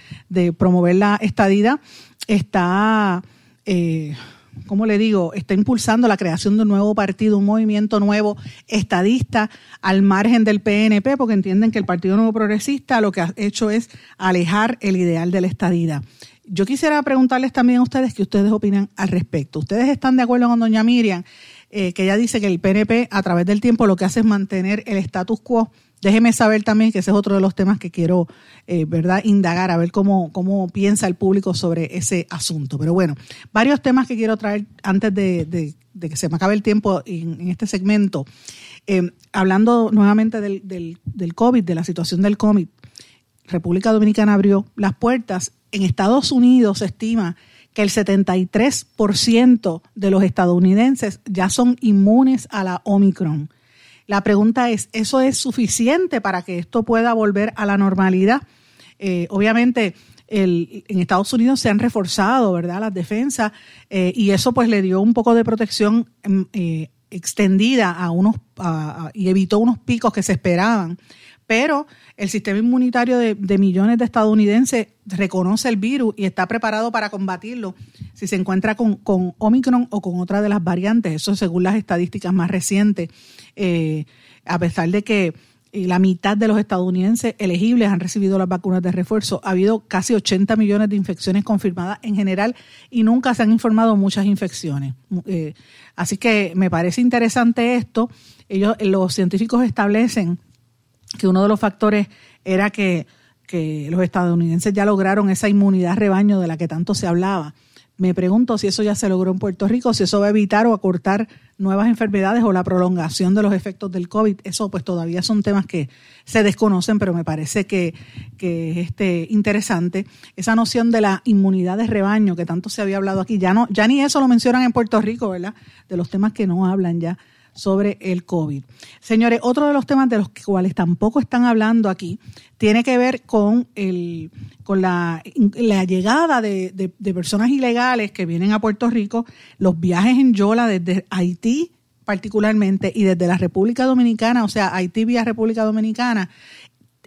promover la estadida, está, eh, ¿cómo le digo? Está impulsando la creación de un nuevo partido, un movimiento nuevo estadista al margen del PNP, porque entienden que el Partido Nuevo Progresista lo que ha hecho es alejar el ideal de la estadida. Yo quisiera preguntarles también a ustedes qué ustedes opinan al respecto. ¿Ustedes están de acuerdo con doña Miriam eh, que ella dice que el PNP a través del tiempo lo que hace es mantener el status quo. Déjeme saber también que ese es otro de los temas que quiero, eh, ¿verdad?, indagar, a ver cómo, piensa el público sobre ese asunto. Pero bueno, varios temas que quiero traer antes de, que se me acabe el tiempo en, este segmento. Eh, hablando nuevamente del, del COVID, de la situación del COVID, República Dominicana abrió las puertas. En Estados Unidos se estima que el 73% de los estadounidenses ya son inmunes a la Omicron. La pregunta es, ¿eso es suficiente para que esto pueda volver a la normalidad? Eh, obviamente, en Estados Unidos se han reforzado, ¿verdad?, las defensas eh, y eso pues le dio un poco de protección mm, eh, extendida a unos y evitó unos picos que se esperaban pero el sistema inmunitario de, millones de estadounidenses reconoce el virus y está preparado para combatirlo si se encuentra con, Omicron o con otra de las variantes, eso según las estadísticas más recientes, eh, a pesar de que y la mitad de los estadounidenses elegibles han recibido las vacunas de refuerzo. Ha habido casi 80 millones de infecciones confirmadas en general y nunca se han informado muchas infecciones. Eh, así que me parece interesante esto. Ellos, los científicos establecen que uno de los factores era que, que los estadounidenses ya lograron esa inmunidad rebaño de la que tanto se hablaba. Me pregunto si eso ya se logró en Puerto Rico, si eso va a evitar o acortar nuevas enfermedades o la prolongación de los efectos del COVID. Eso pues todavía son temas que se desconocen, pero me parece que, que es este, interesante. Esa noción de la inmunidad de rebaño que tanto se había hablado aquí, ya, no, ya ni eso lo mencionan en Puerto Rico, ¿verdad? De los temas que no hablan ya sobre el COVID. Señores, otro de los temas de los cuales tampoco están hablando aquí tiene que ver con, el, con la, la llegada de, de, personas ilegales que vienen a Puerto Rico, los viajes en Yola desde Haití particularmente y desde la República Dominicana, o sea, Haití vía República Dominicana,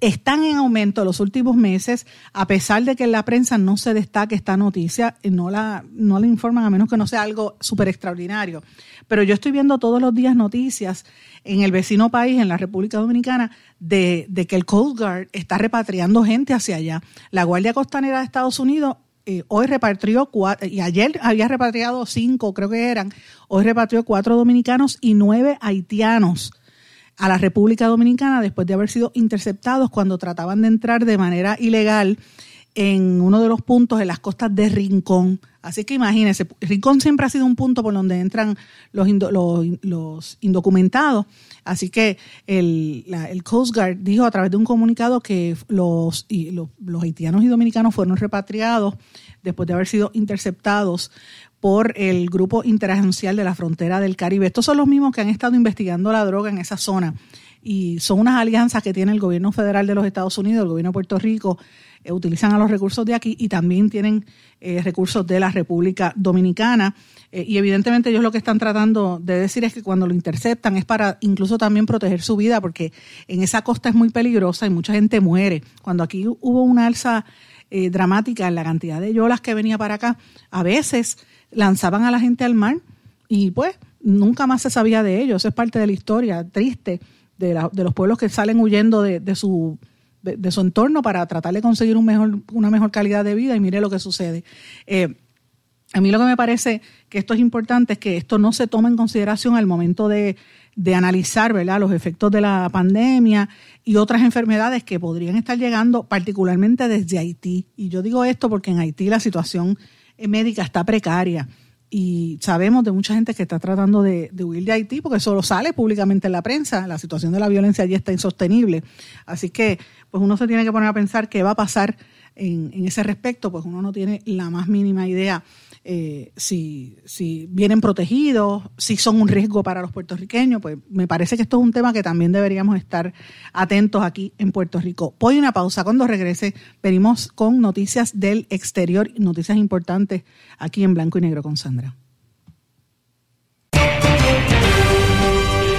están en aumento los últimos meses, a pesar de que en la prensa no se destaque esta noticia, no la, no la informan a menos que no sea algo súper extraordinario. Pero yo estoy viendo todos los días noticias en el vecino país, en la República Dominicana, de, que el Coast Guard está repatriando gente hacia allá. La Guardia Costanera de Estados Unidos eh, hoy repatrió cuatro, y ayer había repatriado cinco, creo que eran, hoy repatrió cuatro dominicanos y nueve haitianos a la República Dominicana después de haber sido interceptados cuando trataban de entrar de manera ilegal en uno de los puntos en las costas de Rincón. Así que imagínense, Rincón siempre ha sido un punto por donde entran los, indocumentados. Así que el, Coast Guard dijo a través de un comunicado que los, los, los haitianos y dominicanos fueron repatriados después de haber sido interceptados por el Grupo Interagencial de la Frontera del Caribe. Estos son los mismos que han estado investigando la droga en esa zona y son unas alianzas que tiene el gobierno federal de los Estados Unidos, el gobierno de Puerto Rico, eh, utilizan a los recursos de aquí y también tienen eh, recursos de la República Dominicana. Eh, y evidentemente ellos lo que están tratando de decir es que cuando lo interceptan es para incluso también proteger su vida, porque en esa costa es muy peligrosa y mucha gente muere. Cuando aquí hubo una alza dramática en la cantidad de yolas que venía para acá, a veces lanzaban a la gente al mar y pues nunca más se sabía de ellos. Eso es parte de la historia triste de, de los pueblos que salen huyendo de, su, de, su entorno para tratar de conseguir un mejor, una mejor calidad de vida y mire lo que sucede. Eh, a mí lo que me parece que esto es importante es que esto no se tome en consideración al momento de, de analizar ¿verdad? los efectos de la pandemia y otras enfermedades que podrían estar llegando, particularmente desde Haití. Y yo digo esto porque en Haití la situación médica está precaria. Y sabemos de mucha gente que está tratando de, huir de Haití porque eso sale públicamente en la prensa, la situación de la violencia allí está insostenible. Así que pues uno se tiene que poner a pensar qué va a pasar en, en ese respecto, pues uno no tiene la más mínima idea eh, si, si vienen protegidos, si son un riesgo para los puertorriqueños, pues me parece que esto es un tema que también deberíamos estar atentos aquí en Puerto Rico. Voy una pausa, cuando regrese venimos con noticias del exterior, noticias importantes aquí en Blanco y Negro con Sandra.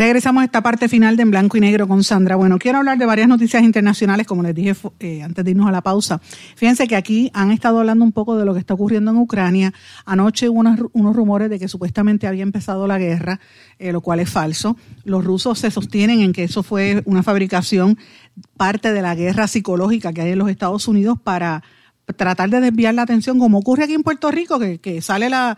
Regresamos a esta parte final de En Blanco y Negro con Sandra. Bueno, quiero hablar de varias noticias internacionales, como les dije eh, antes de irnos a la pausa. Fíjense que aquí han estado hablando un poco de lo que está ocurriendo en Ucrania. Anoche hubo unos, rumores de que supuestamente había empezado la guerra, eh, lo cual es falso. Los rusos se sostienen en que eso fue una fabricación, parte de la guerra psicológica que hay en los Estados Unidos para tratar de desviar la atención, como ocurre aquí en Puerto Rico, que, sale la,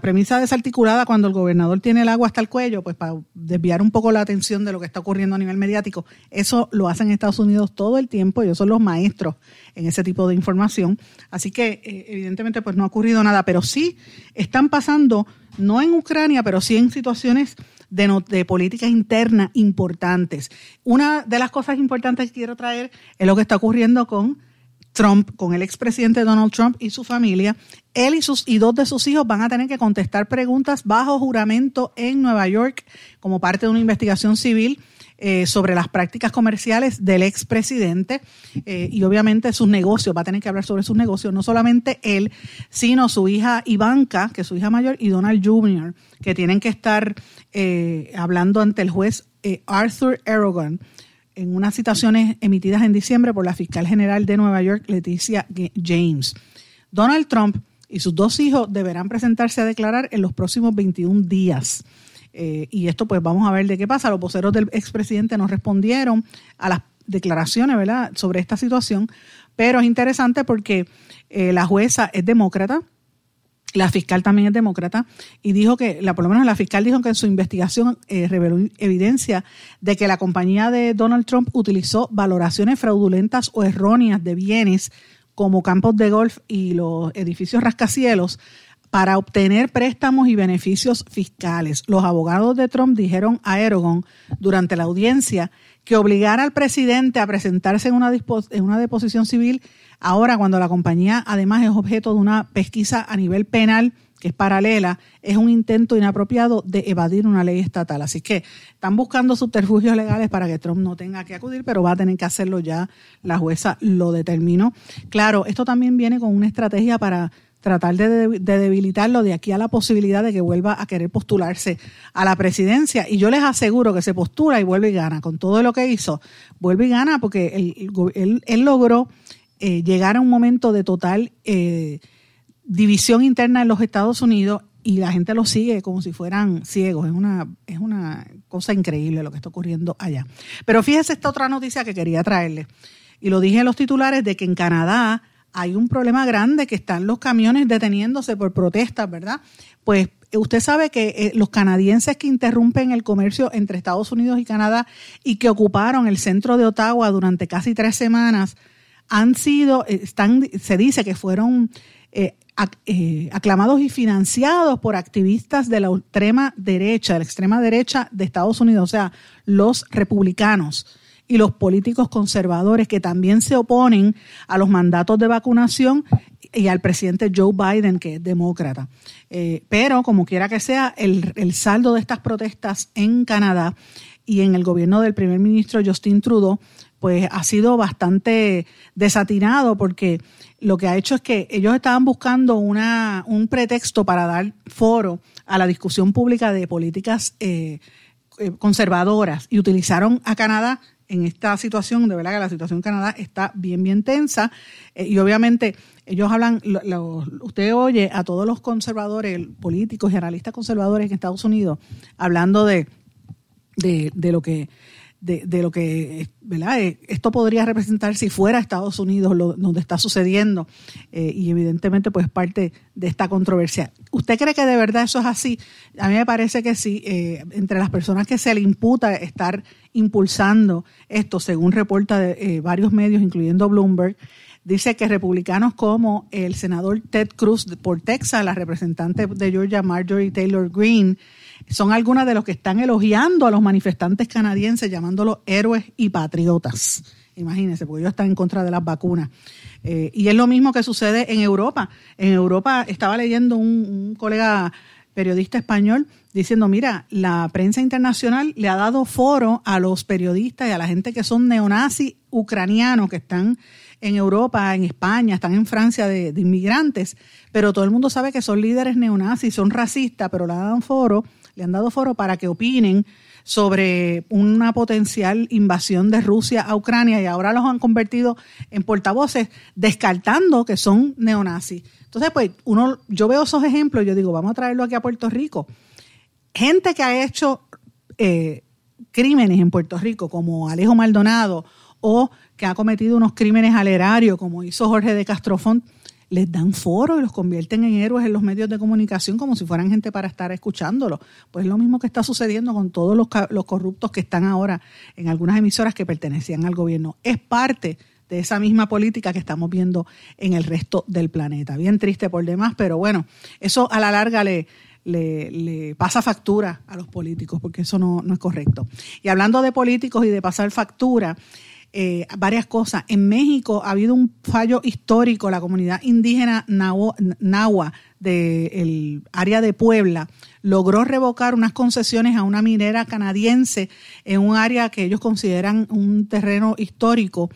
premisa desarticulada cuando el gobernador tiene el agua hasta el cuello, pues para desviar un poco la atención de lo que está ocurriendo a nivel mediático. Eso lo hacen en Estados Unidos todo el tiempo, ellos son los maestros en ese tipo de información. Así que eh, evidentemente pues no ha ocurrido nada, pero sí están pasando, no en Ucrania, pero sí en situaciones de, de, política interna importantes. Una de las cosas importantes que quiero traer es lo que está ocurriendo con Trump, con el expresidente Donald Trump y su familia, él y, sus, y dos de sus hijos van a tener que contestar preguntas bajo juramento en Nueva York como parte de una investigación civil eh, sobre las prácticas comerciales del expresidente eh, y obviamente sus negocios, va a tener que hablar sobre sus negocios, no solamente él, sino su hija Ivanka, que es su hija mayor, y Donald Jr., que tienen que estar eh, hablando ante el juez Arthur Aragon en unas citaciones emitidas en diciembre por la fiscal general de Nueva York, Leticia James. Donald Trump y sus dos hijos deberán presentarse a declarar en los próximos 21 días. Eh, y esto pues vamos a ver de qué pasa. Los voceros del expresidente no respondieron a las declaraciones ¿verdad? sobre esta situación, pero es interesante porque eh, la jueza es demócrata, la fiscal también es demócrata y dijo que, la, por lo menos la fiscal dijo que en su investigación eh, reveló evidencia de que la compañía de Donald Trump utilizó valoraciones fraudulentas o erróneas de bienes como campos de golf y los edificios rascacielos para obtener préstamos y beneficios fiscales. Los abogados de Trump dijeron a Eragon durante la audiencia que obligar al presidente a presentarse en una, en una deposición civil Ahora, cuando la compañía además es objeto de una pesquisa a nivel penal, que es paralela, es un intento inapropiado de evadir una ley estatal. Así que están buscando subterfugios legales para que Trump no tenga que acudir, pero va a tener que hacerlo ya. La jueza lo determinó. Claro, esto también viene con una estrategia para tratar de, debilitarlo de aquí a la posibilidad de que vuelva a querer postularse a la presidencia. Y yo les aseguro que se postula y vuelve y gana. Con todo lo que hizo, vuelve y gana porque él logró eh, llegar a un momento de total eh, división interna en los Estados Unidos y la gente lo sigue como si fueran ciegos. Es una, es una cosa increíble lo que está ocurriendo allá. Pero fíjese esta otra noticia que quería traerle. Y lo dije en los titulares de que en Canadá hay un problema grande que están los camiones deteniéndose por protestas, ¿verdad? Pues usted sabe que eh, los canadienses que interrumpen el comercio entre Estados Unidos y Canadá y que ocuparon el centro de Ottawa durante casi tres semanas, han sido, eh, están, se dice que fueron eh, eh, aclamados y financiados por activistas de la extrema derecha, de la extrema derecha de Estados Unidos, o sea, los republicanos y los políticos conservadores que también se oponen a los mandatos de vacunación y al presidente Joe Biden, que es demócrata. pero como quiera que sea, el, el saldo de estas protestas en Canadá y en el gobierno del primer ministro Justin Trudeau pues ha sido bastante desatinado porque lo que ha hecho es que ellos estaban buscando una, un pretexto para dar foro a la discusión pública de políticas eh, eh, conservadoras y utilizaron a Canadá en esta situación, de verdad que la situación en Canadá está bien, bien tensa eh, y obviamente ellos hablan, usted oye a todos los conservadores, políticos y analistas conservadores en Estados Unidos hablando de, de, de lo que de, lo que ¿verdad? Eh, esto podría representar si fuera Estados Unidos lo, donde está sucediendo eh, y evidentemente pues parte de esta controversia. ¿Usted cree que de verdad eso es así? A mí me parece que sí. Eh, entre las personas que se le imputa estar impulsando esto, según reporta de, varios medios, incluyendo Bloomberg, dice que republicanos como el senador Ted Cruz por Texas, la representante de Georgia Marjorie Taylor Greene, son algunas de los que están elogiando a los manifestantes canadienses, llamándolos héroes y patriotas. Imagínense, porque ellos están en contra de las vacunas. Eh, y es lo mismo que sucede en Europa. En Europa estaba leyendo un, colega periodista español diciendo, mira, la prensa internacional le ha dado foro a los periodistas y a la gente que son neonazis ucranianos que están en Europa, en España, están en Francia de, de, inmigrantes, pero todo el mundo sabe que son líderes neonazis, son racistas, pero le dan foro le han dado foro para que opinen sobre una potencial invasión de Rusia a Ucrania y ahora los han convertido en portavoces descartando que son neonazis. Entonces, pues uno, yo veo esos ejemplos y yo digo, vamos a traerlo aquí a Puerto Rico. Gente que ha hecho eh, crímenes en Puerto Rico, como Alejo Maldonado, o que ha cometido unos crímenes al erario, como hizo Jorge de Castrofón, les dan foro y los convierten en héroes en los medios de comunicación como si fueran gente para estar escuchándolo. Pues es lo mismo que está sucediendo con todos los, corruptos que están ahora en algunas emisoras que pertenecían al gobierno. Es parte de esa misma política que estamos viendo en el resto del planeta. Bien triste por demás, pero bueno, eso a la larga le, pasa factura a los políticos, porque eso no, no, es correcto. Y hablando de políticos y de pasar factura, eh, varias cosas. En México ha habido un fallo histórico. La comunidad indígena Nahua del área de Puebla logró revocar unas concesiones a una minera canadiense en un área que ellos consideran un terreno histórico,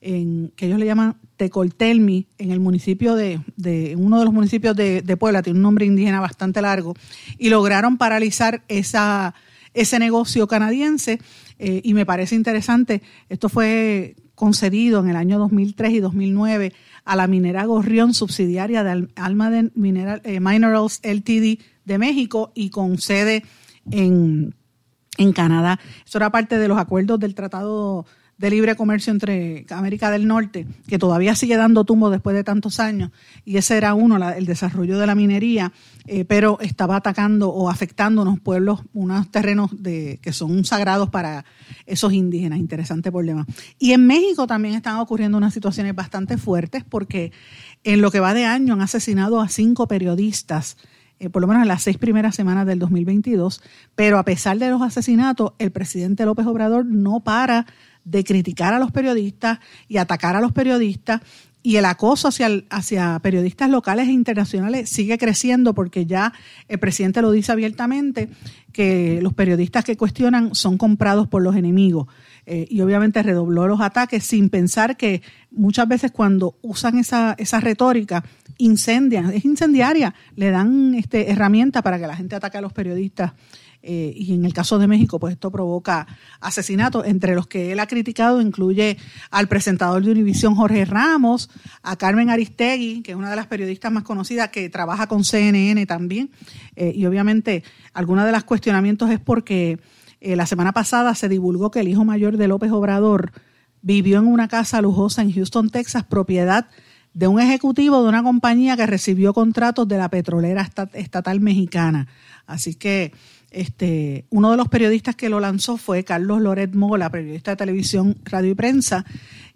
en, que ellos le llaman Tecoltelmi, en el municipio de, de uno de los municipios de, de, Puebla, tiene un nombre indígena bastante largo, y lograron paralizar esa, ese negocio canadiense eh, y me parece interesante, esto fue concedido en el año 2003 y 2009 a la minera Gorrión, subsidiaria de Alma de Mineral, eh, Minerals LTD de México y con sede en, en Canadá. Eso era parte de los acuerdos del Tratado de libre comercio entre América del Norte, que todavía sigue dando tumbo después de tantos años, y ese era uno, el desarrollo de la minería, eh, pero estaba atacando o afectando unos pueblos, unos terrenos de, que son sagrados para esos indígenas. Interesante problema. Y en México también están ocurriendo unas situaciones bastante fuertes porque en lo que va de año han asesinado a cinco periodistas. Eh, por lo menos en las seis primeras semanas del 2022, pero a pesar de los asesinatos, el presidente López Obrador no para de criticar a los periodistas y atacar a los periodistas y el acoso hacia, hacia periodistas locales e internacionales sigue creciendo porque ya el presidente lo dice abiertamente que los periodistas que cuestionan son comprados por los enemigos. Eh, y obviamente redobló los ataques sin pensar que muchas veces cuando usan esa, esa retórica incendian, es incendiaria, le dan este, herramientas para que la gente ataque a los periodistas eh, y en el caso de México, pues esto provoca asesinatos. Entre los que él ha criticado incluye al presentador de Univisión Jorge Ramos, a Carmen Aristegui, que es una de las periodistas más conocidas que trabaja con CNN también. Eh, y obviamente, algunos de los cuestionamientos es porque eh, la semana pasada se divulgó que el hijo mayor de López Obrador vivió en una casa lujosa en Houston, Texas, propiedad de un ejecutivo de una compañía que recibió contratos de la petrolera estatal mexicana. Así que este, uno de los periodistas que lo lanzó fue Carlos Loret Mola, periodista de televisión, radio y prensa,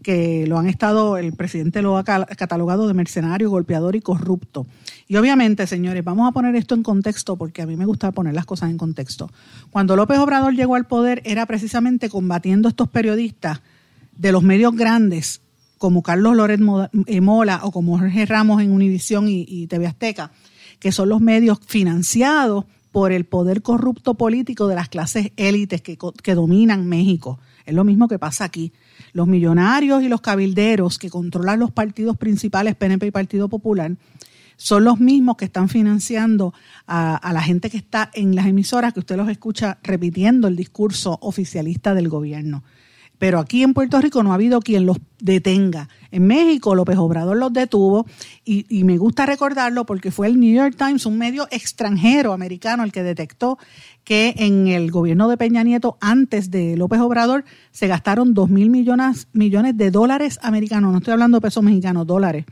que lo han estado, el presidente lo ha catalogado de mercenario, golpeador y corrupto. Y obviamente, señores, vamos a poner esto en contexto porque a mí me gusta poner las cosas en contexto. Cuando López Obrador llegó al poder era precisamente combatiendo a estos periodistas de los medios grandes, como Carlos Loret eh, Mola o como Jorge Ramos en Univisión y, y TV Azteca, que son los medios financiados por el poder corrupto político de las clases élites que, que, dominan México. Es lo mismo que pasa aquí. Los millonarios y los cabilderos que controlan los partidos principales, PNP y Partido Popular, son los mismos que están financiando a, a, la gente que está en las emisoras, que usted los escucha repitiendo el discurso oficialista del gobierno. Pero aquí en Puerto Rico no ha habido quien los detenga. En México López Obrador los detuvo y, y, me gusta recordarlo porque fue el New York Times, un medio extranjero americano, el que detectó que en el gobierno de Peña Nieto, antes de López Obrador, se gastaron 2 mil millones, millones de dólares americanos, no estoy hablando de pesos mexicanos, dólares,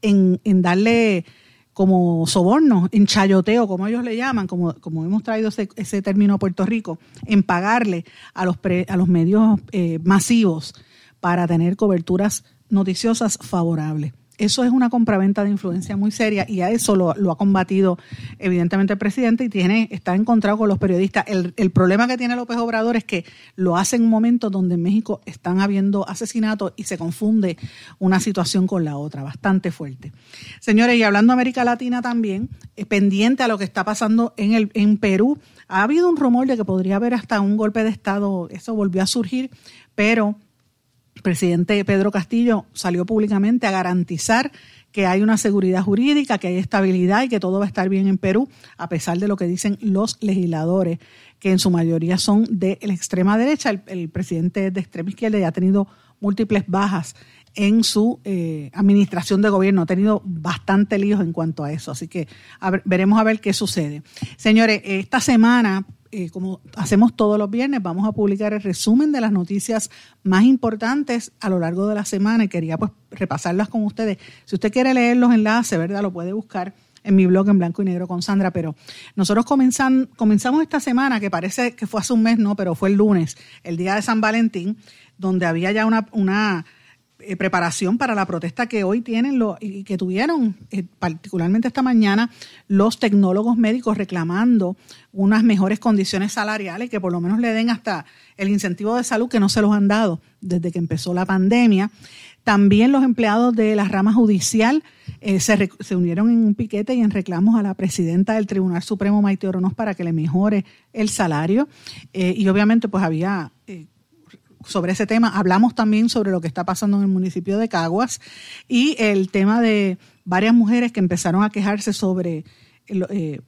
en, en darle como soborno, en chayoteo, como ellos le llaman, como, como hemos traído ese, ese término a Puerto Rico, en pagarle a los, pre, a los medios eh, masivos para tener coberturas noticiosas favorables. Eso es una compraventa de influencia muy seria y a eso lo, ha combatido evidentemente el presidente y tiene, está encontrado con los periodistas. El, el, problema que tiene López Obrador es que lo hace en un momento donde en México están habiendo asesinatos y se confunde una situación con la otra, bastante fuerte. Señores, y hablando de América Latina también, eh, pendiente a lo que está pasando en, el, en Perú, ha habido un rumor de que podría haber hasta un golpe de Estado, eso volvió a surgir, pero presidente Pedro Castillo salió públicamente a garantizar que hay una seguridad jurídica, que hay estabilidad y que todo va a estar bien en Perú, a pesar de lo que dicen los legisladores, que en su mayoría son de la extrema derecha. El, presidente es de extrema izquierda y ha tenido múltiples bajas en su eh, administración de gobierno. Ha tenido bastante líos en cuanto a eso. Así que veremos a ver qué sucede. Señores, esta semana eh, como hacemos todos los viernes, vamos a publicar el resumen de las noticias más importantes a lo largo de la semana y quería pues repasarlas con ustedes. Si usted quiere leer los enlaces, ¿verdad? Lo puede buscar en mi blog en blanco y negro con Sandra, pero nosotros comenzan, comenzamos esta semana, que parece que fue hace un mes, no, pero fue el lunes, el día de San Valentín, donde había ya una, una eh, preparación para la protesta que hoy tienen lo, y que tuvieron, eh, particularmente esta mañana, los tecnólogos médicos reclamando unas mejores condiciones salariales, que por lo menos le den hasta el incentivo de salud que no se los han dado desde que empezó la pandemia. También los empleados de la rama judicial eh, se, se, unieron en un piquete y en reclamos a la presidenta del Tribunal Supremo, Maite Oronos, para que le mejore el salario. Y obviamente pues había sobre ese tema. Hablamos también sobre lo que está pasando en el municipio de Caguas y el tema de varias mujeres que empezaron a quejarse sobre eh,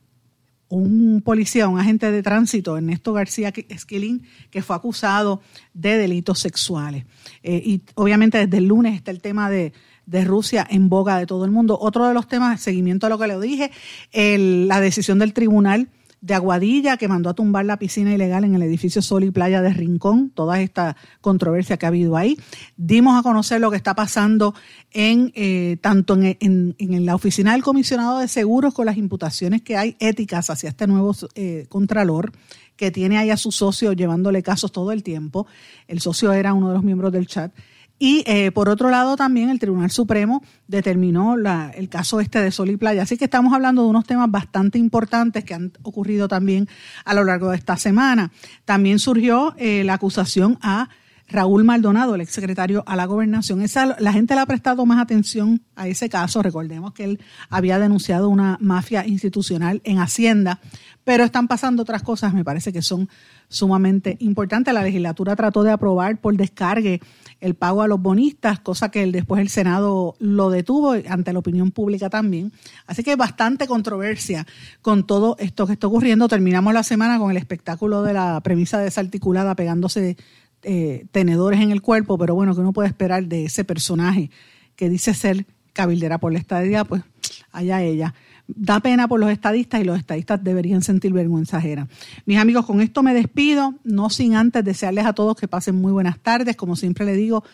un policía, un agente de tránsito, Ernesto García Esquilín, que fue acusado de delitos sexuales. Eh, y obviamente desde el lunes está el tema de, de, Rusia en boga de todo el mundo. Otro de los temas, seguimiento a lo que le dije, la decisión del tribunal de Aguadilla, que mandó a tumbar la piscina ilegal en el edificio Sol y Playa de Rincón, toda esta controversia que ha habido ahí. Dimos a conocer lo que está pasando en eh, tanto en, en, en, la oficina del comisionado de seguros con las imputaciones que hay éticas hacia este nuevo eh, contralor que tiene ahí a su socio llevándole casos todo el tiempo. El socio era uno de los miembros del chat y eh, por otro lado también el Tribunal Supremo determinó la, el caso este de Sol y Playa. Así que estamos hablando de unos temas bastante importantes que han ocurrido también a lo largo de esta semana. También surgió eh, la acusación a Raúl Maldonado, el exsecretario a la gobernación. Esa, la gente le ha prestado más atención a ese caso. Recordemos que él había denunciado una mafia institucional en Hacienda, pero están pasando otras cosas, me parece que son sumamente importantes. La legislatura trató de aprobar por descargue el pago a los bonistas, cosa que después el Senado lo detuvo ante la opinión pública también. Así que bastante controversia con todo esto que está ocurriendo. Terminamos la semana con el espectáculo de la premisa desarticulada pegándose eh, tenedores en el cuerpo, pero bueno, que uno puede esperar de ese personaje que dice ser cabildera por la estadía, pues allá ella da pena por los estadistas y los estadistas deberían sentir vergüenza ajena. Mis amigos, con esto me despido, no sin antes desearles a todos que pasen muy buenas tardes. Como siempre le digo,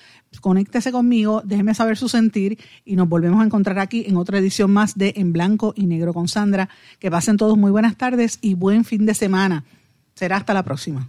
conéctese conmigo, déjeme saber su sentir y nos volvemos a encontrar aquí en otra edición más de En Blanco y Negro con Sandra. Que pasen todos muy buenas tardes y buen fin de semana. Será hasta la próxima.